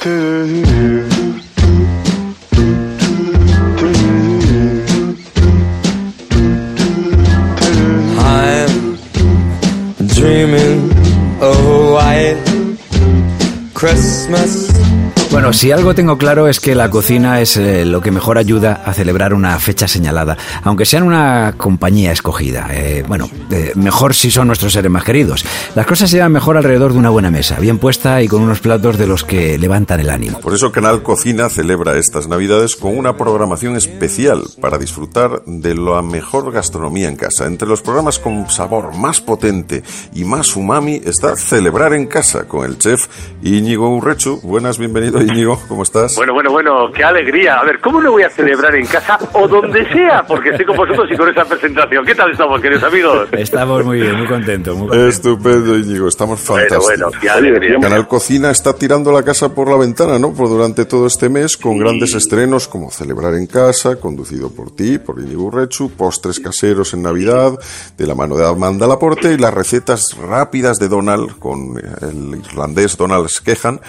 I'm dreaming of a white Christmas. Bueno, si algo tengo claro es que la cocina es eh, lo que mejor ayuda a celebrar una fecha señalada, aunque sea en una compañía escogida. Eh, bueno, eh, mejor si son nuestros seres más queridos. Las cosas se llevan mejor alrededor de una buena mesa, bien puesta y con unos platos de los que levantan el ánimo. Por eso Canal Cocina celebra estas Navidades con una programación especial para disfrutar de la mejor gastronomía en casa. Entre los programas con sabor más potente y más umami está Celebrar en Casa con el chef Íñigo Urrechu. Buenas, bienvenido Íñigo, ¿cómo estás? Bueno, bueno, bueno, qué alegría. A ver, ¿cómo lo voy a celebrar en casa o donde sea? Porque estoy con vosotros y con esa presentación. ¿Qué tal estamos, queridos amigos? Estamos muy bien, muy contentos. Muy contentos. Estupendo, Íñigo, estamos fantásticos. Bueno, bueno, qué alegría. Canal Cocina está tirando la casa por la ventana, ¿no? Por durante todo este mes, con grandes estrenos como Celebrar en Casa, conducido por ti, por Íñigo Urrechu, postres caseros en Navidad, de la mano de Amanda Laporte, y las recetas rápidas de Donald, con el irlandés Donald Skehan.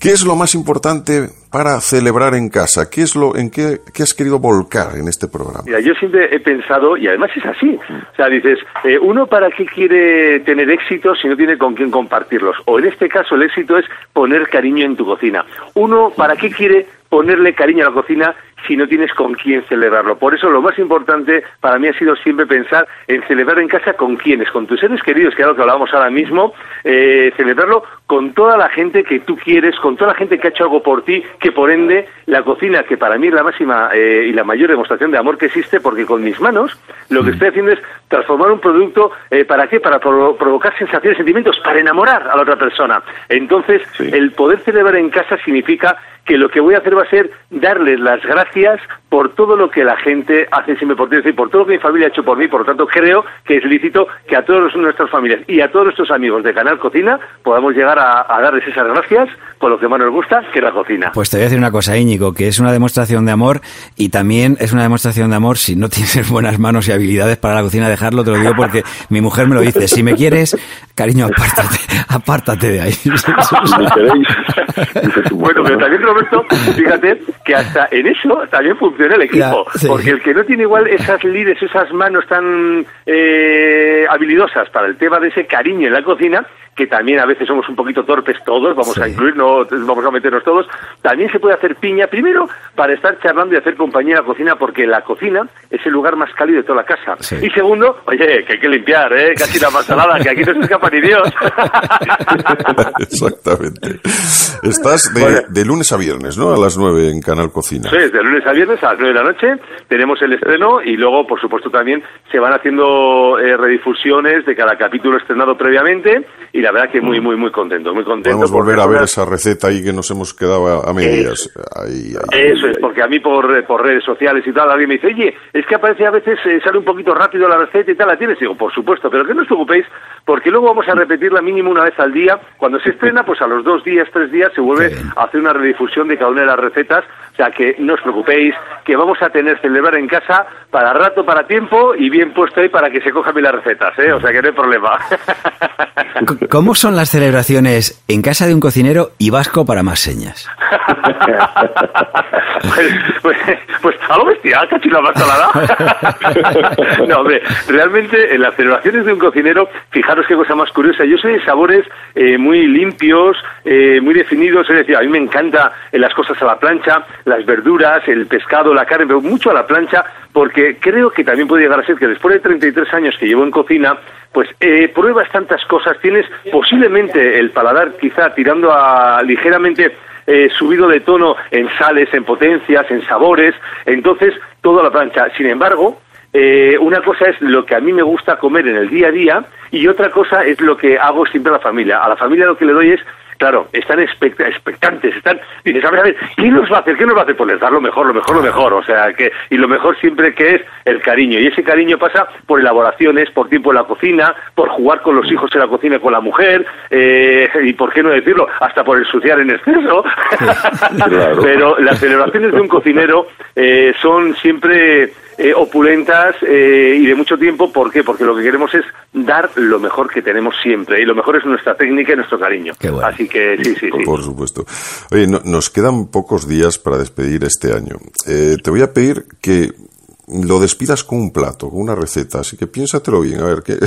¿Qué es lo más importante para celebrar en casa? ¿Qué es lo en qué, qué has querido volcar en este programa? Yo siempre he pensado, y además es así, o sea, dices, eh, uno para qué quiere tener éxito si no tiene con quién compartirlos, o en este caso el éxito es poner cariño en tu cocina. Uno para qué quiere ponerle cariño a la cocina si no tienes con quién celebrarlo. Por eso lo más importante para mí ha sido siempre pensar en celebrar en casa con quienes, con tus seres queridos, que es lo que hablábamos ahora mismo, eh, celebrarlo con toda la gente que tú quieres, con toda la gente que ha hecho algo por ti, que por ende la cocina, que para mí es la máxima eh, y la mayor demostración de amor que existe, porque con mis manos lo que estoy haciendo es transformar un producto, eh, ¿para qué? Para provo- provocar sensaciones, sentimientos, para enamorar a la otra persona. Entonces, el poder celebrar en casa significa que lo que voy a hacer va a ser darles las gracias por todo lo que la gente hace siempre por ti, es decir, por todo lo que mi familia ha hecho por mí, por lo tanto creo que es lícito que a todas nuestras familias y a todos nuestros amigos de Canal Cocina podamos llegar a, a darles esas gracias por lo que más nos gusta, que es la cocina. Pues te voy a decir una cosa, Íñigo, que es una demostración de amor y también es una demostración de amor si no tienes buenas manos y habilidades para la cocina, dejarlo, te lo digo porque mi mujer me lo dice. Si me quieres, cariño, apártate, apártate de ahí. bueno, pero también Roberto, fíjate que hasta en eso también funciona el equipo, Ya, sí. porque el que no tiene igual esas lides, esas manos tan eh, habilidosas para el tema de ese cariño en la cocina, que también a veces somos un poquito torpes todos, vamos Sí. a incluir, no vamos a meternos todos, también se puede hacer piña, primero para estar charlando y hacer compañía en la cocina, porque la cocina es el lugar más cálido de toda la casa. Sí. Y segundo, oye, que hay que limpiar, ¿eh? Casi la más salada, que aquí no se escapa ni Dios. Exactamente. Estás de, Bueno. de lunes a viernes, ¿no? A las 9 en Canal Cocina. Sí, de lunes a viernes a las 9 de la noche tenemos el estreno y luego, por supuesto, también se van haciendo eh, redifusiones de cada capítulo estrenado previamente y la verdad que muy, muy, muy contento, muy contento. Podemos volver a ver esa receta ahí que nos hemos quedado a, a medias. Ahí, ahí. Eso es, porque a mí por, por redes sociales y tal, alguien me dice, oye, es que aparece a veces, eh, sale un poquito rápido la receta y tal, ¿la tienes? Y digo, por supuesto, pero que no os preocupéis, porque luego vamos a repetirla mínimo una vez al día. Cuando se estrena, pues a los dos días, tres días, se vuelve a hacer una redifusión de cada una de las recetas. O sea, que no os preocupéis, que vamos a tener celebrar en casa para rato, para tiempo y bien puesto ahí para que se cojan bien las recetas, ¿eh? O sea, que no hay problema. ¿Cómo son las celebraciones en casa de un cocinero y vasco para más señas? pues, pues, pues algo bestial, casi la más salada. no, hombre, realmente en las celebraciones de un cocinero, fijaros qué cosa más curiosa. Yo soy de sabores eh, muy limpios, eh, muy definidos. Es decir, a mí me encanta eh, las cosas a la plancha, las verduras, el pescado, la carne, pero mucho a la plancha, porque creo que también puede llegar a ser que después de 33 años que llevo en cocina, pues eh, pruebas tantas cosas, tienes posiblemente el paladar quizá tirando a ligeramente eh, subido de tono en sales, en potencias, en sabores, entonces todo a la plancha. Sin embargo, eh, una cosa es lo que a mí me gusta comer en el día a día y otra cosa es lo que hago siempre a la familia. A la familia lo que le doy es Claro, están expect- expectantes, están, dices, a ver, a ver, ¿qué nos va a hacer? ¿Qué nos va a hacer? Pues les dar lo mejor, lo mejor, lo mejor, o sea, que, y lo mejor siempre que es el cariño, y ese cariño pasa por elaboraciones, por tiempo en la cocina, por jugar con los hijos en la cocina con la mujer, eh, y por qué no decirlo, hasta por ensuciar en exceso, pero las celebraciones de un cocinero eh, son siempre eh, opulentas eh, y de mucho tiempo, ¿por qué? Porque lo que queremos es dar lo mejor que tenemos siempre, y lo mejor es nuestra técnica y nuestro cariño. Qué bueno. Así que sí, sí, sí. Por supuesto. Oye, nos quedan pocos días para despedir este año. Eh, te voy a pedir que lo despidas con un plato, con una receta, así que piénsatelo bien, a ver, ¿qué,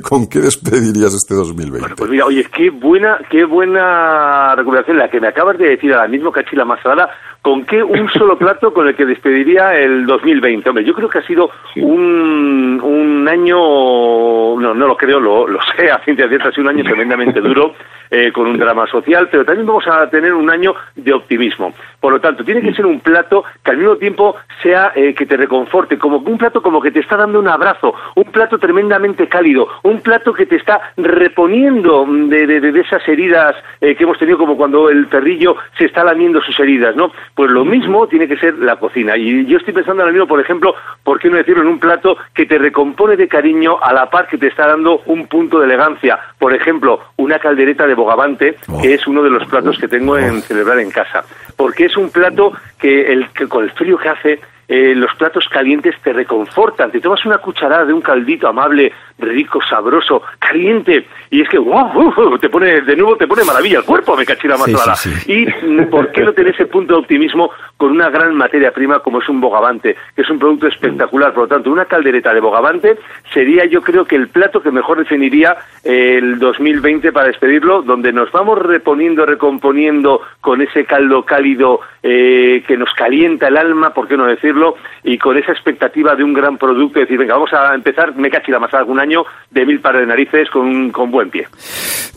con qué despedirías este 2020? Bueno, pues mira, oye, qué buena, qué buena recuperación la que me acabas de decir ahora mismo, Cachila Masala, ¿con qué un solo plato con el que despediría el 2020? Hombre, yo creo que ha sido un, un año, no, no lo creo, lo, lo sé, a ciencia cierta, ha sido un año tremendamente duro, eh, con un drama social, pero también vamos a tener un año de optimismo. Por lo tanto, tiene que ser un plato que al mismo tiempo sea eh, que te reconforte, como un plato como que te está dando un abrazo, un plato tremendamente cálido, un plato que te está reponiendo de, de, esas heridas eh, que hemos tenido, como cuando el perrillo se está lamiendo sus heridas, ¿no? Pues lo mismo tiene que ser la cocina. Y yo estoy pensando ahora mismo, por ejemplo, ¿por qué no decirlo en un plato que te recompone de cariño a la par que te está dando un punto de elegancia? Por ejemplo, una caldereta de bogavante, que es uno de los platos que tengo en celebrar en casa, porque es un plato que, el, que con el frío que hace eh, los platos calientes te reconfortan. Te tomas una cucharada de un caldito amable, rico, sabroso, caliente, y es que wow, te pone de nuevo te pone maravilla el cuerpo, me cachira más sí, Y mm, por qué no tener ese punto de optimismo con una gran materia prima como es un bogavante, que es un producto espectacular. Por lo tanto, una caldereta de bogavante sería, yo creo que el plato que mejor definiría el 2020 para despedirlo, donde nos vamos reponiendo, recomponiendo con ese caldo cálido eh, que nos calienta el alma, por qué no decirlo y con esa expectativa de un gran producto, decir, venga, vamos a empezar, me cachila más algún año, de mil pares de narices con, con buen pie.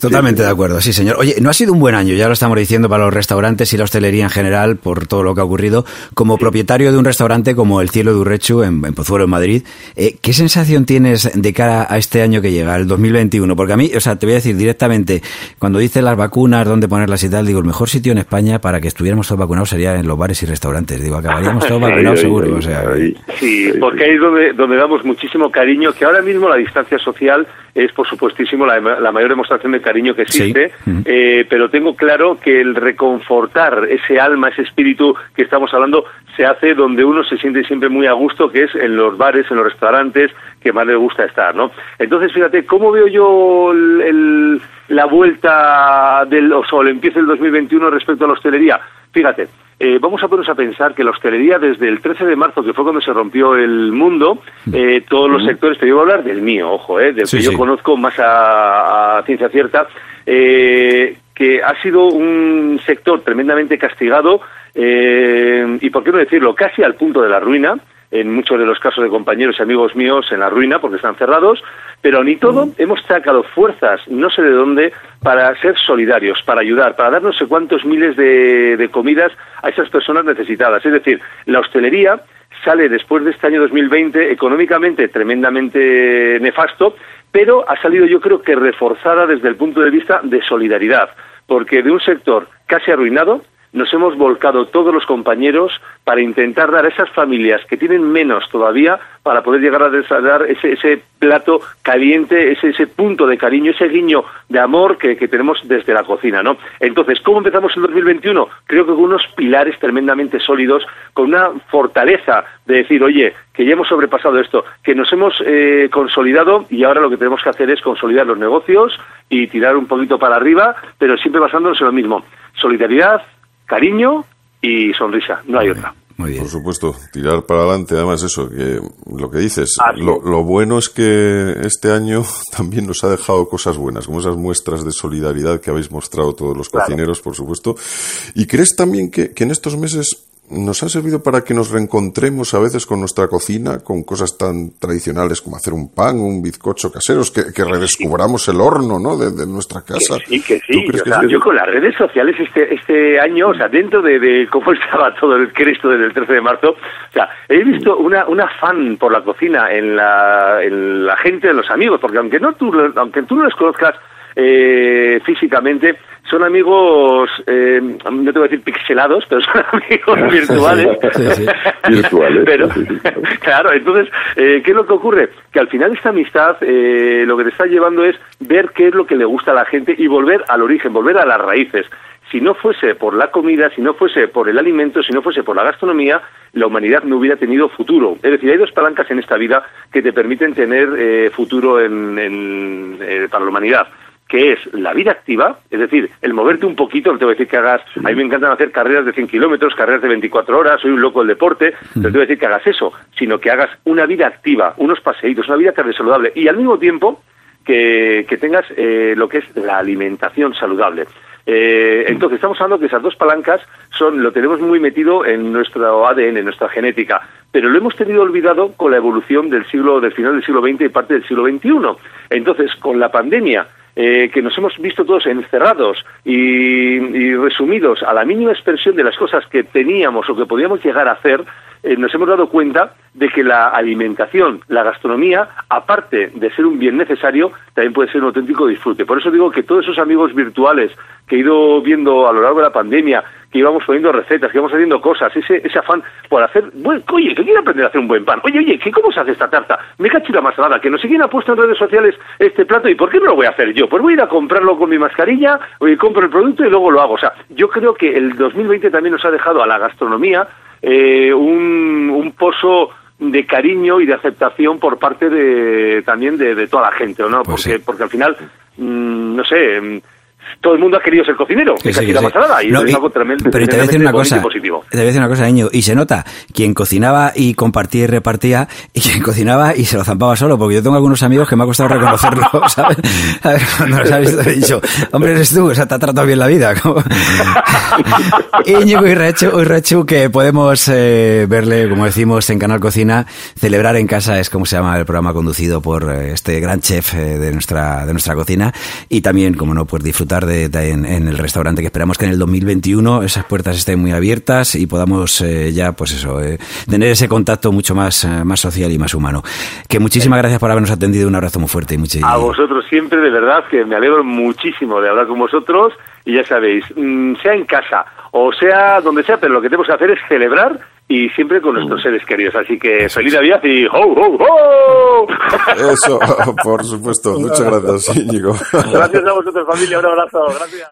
Totalmente de acuerdo, sí, señor. Oye, no ha sido un buen año, ya lo estamos diciendo, para los restaurantes y la hostelería en general, por todo lo que ha ocurrido. Como propietario de un restaurante como El Cielo de Urrechu, en, Pozuelo, en Madrid, eh, ¿qué sensación tienes de cara a este año que llega, el 2021? Porque a mí, o sea, te voy a decir directamente, cuando dices las vacunas, dónde ponerlas y tal, digo, el mejor sitio en España para que estuviéramos todos vacunados sería en los bares y restaurantes. Digo, acabaríamos todos vacunados seguro. O sea, sí, porque ahí es donde, donde damos muchísimo cariño, que ahora mismo la distancia social es, por supuestísimo, la, mayor demostración de cariño que existe, eh, pero tengo claro que el reconfortar ese alma, ese espíritu que estamos hablando, se hace donde uno se siente siempre muy a gusto, que es en los bares, en los restaurantes, que más le gusta estar, ¿no? Entonces, fíjate, ¿cómo veo yo la vuelta del, o sea, el empiece el 2021 respecto a la hostelería? Fíjate, eh, vamos a ponernos a pensar que la hostelería desde el 13 de marzo, que fue cuando se rompió el mundo, eh, todos los sectores, te digo a hablar del mío, ojo, eh, del que yo conozco más a, ciencia cierta, eh, que ha sido un sector tremendamente castigado y, por qué no decirlo, casi al punto de la ruina, en muchos de los casos de compañeros y amigos míos en la ruina porque están cerrados, pero ni todo hemos sacado fuerzas, no sé de dónde, para ser solidarios, para ayudar, para dar no sé cuántos miles de, de comidas a esas personas necesitadas. Es decir, la hostelería sale después de este año 2020 económicamente tremendamente nefasto, pero ha salido yo creo que reforzada desde el punto de vista de solidaridad, porque de un sector casi arruinado, nos hemos volcado todos los compañeros para intentar dar a esas familias que tienen menos todavía para poder llegar a dar ese, ese plato caliente, ese, ese punto de cariño, ese guiño de amor que, tenemos desde la cocina, ¿no? Entonces, ¿cómo empezamos el 2021? Creo que con unos pilares tremendamente sólidos, con una fortaleza de decir, oye, que ya hemos sobrepasado esto, que nos hemos eh, consolidado y ahora lo que tenemos que hacer es consolidar los negocios y tirar un poquito para arriba, pero siempre basándonos en lo mismo. Solidaridad, cariño y sonrisa, no hay otra. Muy bien. Por supuesto, tirar para adelante. Además, eso, que lo que dices, lo, bueno es que este año también nos ha dejado cosas buenas, como esas muestras de solidaridad que habéis mostrado todos los cocineros, por supuesto. ¿Y crees también que, que en estos meses nos ha servido para que nos reencontremos a veces con nuestra cocina, con cosas tan tradicionales como hacer un pan, un bizcocho caseros, que, redescubramos el horno ¿no? de, nuestra casa. sí, que sí. yo con las redes sociales este, este año, o sea, dentro de, cómo estaba todo el Cristo desde el 13 de marzo, o sea, he visto una, un afán por la cocina en la, en la gente, en los amigos, porque aunque, no tú, aunque tú no los conozcas, eh, físicamente, son amigos, eh, no te voy a decir pixelados, pero son amigos virtuales. virtuales. pero, claro, entonces, eh, ¿qué es lo que ocurre? Que al final esta amistad eh, lo que te está llevando es ver qué es lo que le gusta a la gente y volver al origen, volver a las raíces. Si no fuese por la comida, si no fuese por el alimento, si no fuese por la gastronomía, la humanidad no hubiera tenido futuro. Es decir, hay dos palancas en esta vida que te permiten tener eh, futuro en, en, para la humanidad que es la vida activa, es decir, el moverte un poquito, no te voy a decir que hagas, a mí me encantan hacer carreras de 100 kilómetros, carreras de 24 horas, soy un loco del deporte, no te voy a decir que hagas eso, sino que hagas una vida activa, unos paseitos, una vida saludable y al mismo tiempo que, tengas eh, lo que es la alimentación saludable. Eh, entonces, estamos hablando que esas dos palancas son, lo tenemos muy metido en nuestro ADN, en nuestra genética, pero lo hemos tenido olvidado con la evolución del siglo, del final del siglo XX y parte del siglo XXI. Entonces, con la pandemia, eh, que nos hemos visto todos encerrados y, resumidos a la mínima expresión de las cosas que teníamos o que podíamos llegar a hacer, eh, nos hemos dado cuenta de que la alimentación, la gastronomía, aparte de ser un bien necesario, también puede ser un auténtico disfrute. Por eso digo que todos esos amigos virtuales que he ido viendo a lo largo de la pandemia, que íbamos poniendo recetas, que íbamos haciendo cosas, ese, ese afán por hacer, bueno, oye, que quiero aprender a hacer un buen pan, oye, oye, ¿qué, ¿cómo se hace esta tarta? Me cacho la mascarada, que no sé quién ha puesto en redes sociales este plato y ¿por qué no lo voy a hacer yo? Pues voy a ir a comprarlo con mi mascarilla, y compro el producto y luego lo hago. O sea, yo creo que el 2020 también nos ha dejado a la gastronomía eh, un, un pozo de cariño y de aceptación por parte de también de, toda la gente, ¿no? Pues porque, porque al final, mm, no sé, todo el mundo ha querido ser cocinero, sí, que sí. nada, y es algo tremendo. Pero te voy a decir una cosa, positivo. te voy a decir una cosa, niño, y se nota, quien cocinaba y compartía y repartía, y quien cocinaba y se lo zampaba solo, porque yo tengo algunos amigos que me ha costado reconocerlo, ¿sabes? A ver, cuando los has visto, he dicho, hombre, eres tú, o sea, te ha tratado bien la vida. Íñigo y Rechu, que podemos eh, verle, como decimos, en Canal Cocina, celebrar en casa, es como se llama el programa conducido por eh, este gran chef eh, de nuestra, de nuestra cocina, y también, como no, pues disfrutar de, en, el restaurante, que esperamos que en el 2021 esas puertas estén muy abiertas y podamos eh, ya, pues eso, eh, tener ese contacto mucho más, eh, más social y más humano. Que muchísimas gracias por habernos atendido, un abrazo muy fuerte. Y A vosotros siempre, de verdad, que me alegro muchísimo de hablar con vosotros y ya sabéis, mm, sea en casa o sea donde sea, pero lo que tenemos que hacer es celebrar y siempre con nuestros mm. seres queridos. Así que feliz Navidad y ¡ho, ho, ho! Eso, por supuesto. Muchas gracias, Íñigo. Gracias a vosotros, familia. Un abrazo. Gracias.